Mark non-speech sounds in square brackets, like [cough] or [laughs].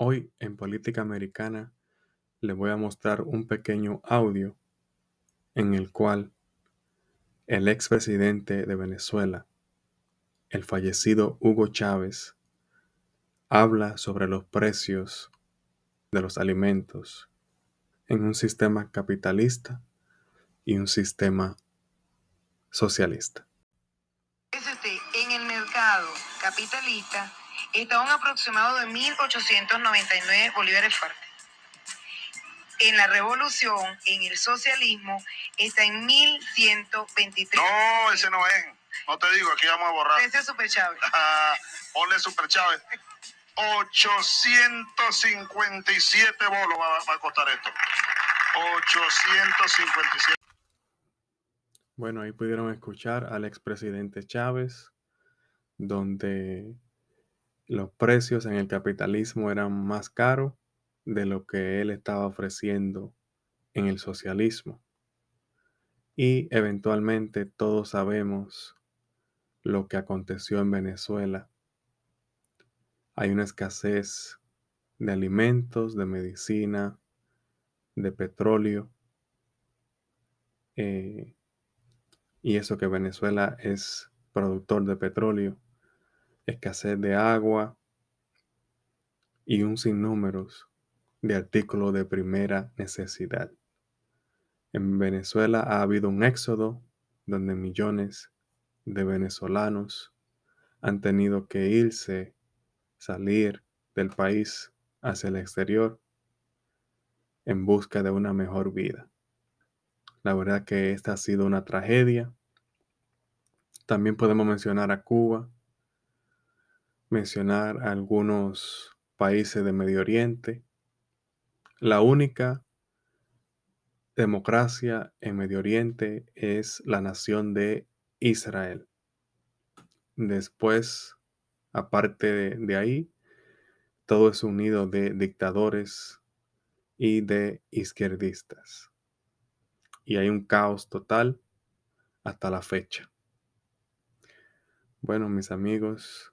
Hoy en Política Americana les voy a mostrar un pequeño audio en el cual el expresidente de Venezuela, el fallecido Hugo Chávez, habla sobre los precios de los alimentos en un sistema capitalista y un sistema socialista. En el mercado capitalista está un aproximado de 1.899 bolívares fuertes. En la revolución, en el socialismo, está en 1.123. No, ese no es. No te digo, aquí vamos a borrar. Ese es Super Chávez. [laughs] Ponle Super Chávez. 857 bolos va, va a costar esto. 857. Bueno, ahí pudieron escuchar al expresidente Chávez, donde los precios en el capitalismo eran más caros de lo que él estaba ofreciendo en el socialismo. Y eventualmente todos sabemos lo que aconteció en Venezuela. Hay una escasez de alimentos, de medicina, de petróleo. Eh, y eso que Venezuela es productor de petróleo, escasez de agua y un sinnúmero de artículos de primera necesidad. En Venezuela ha habido un éxodo donde millones de venezolanos han tenido que irse, salir del país hacia el exterior en busca de una mejor vida. La verdad que esta ha sido una tragedia. También podemos mencionar a Cuba, mencionar algunos países de Medio Oriente. La única democracia en Medio Oriente es la nación de Israel. Después, aparte de, de ahí, todo es unido de dictadores y de izquierdistas y hay un caos total hasta la fecha. Bueno, mis amigos,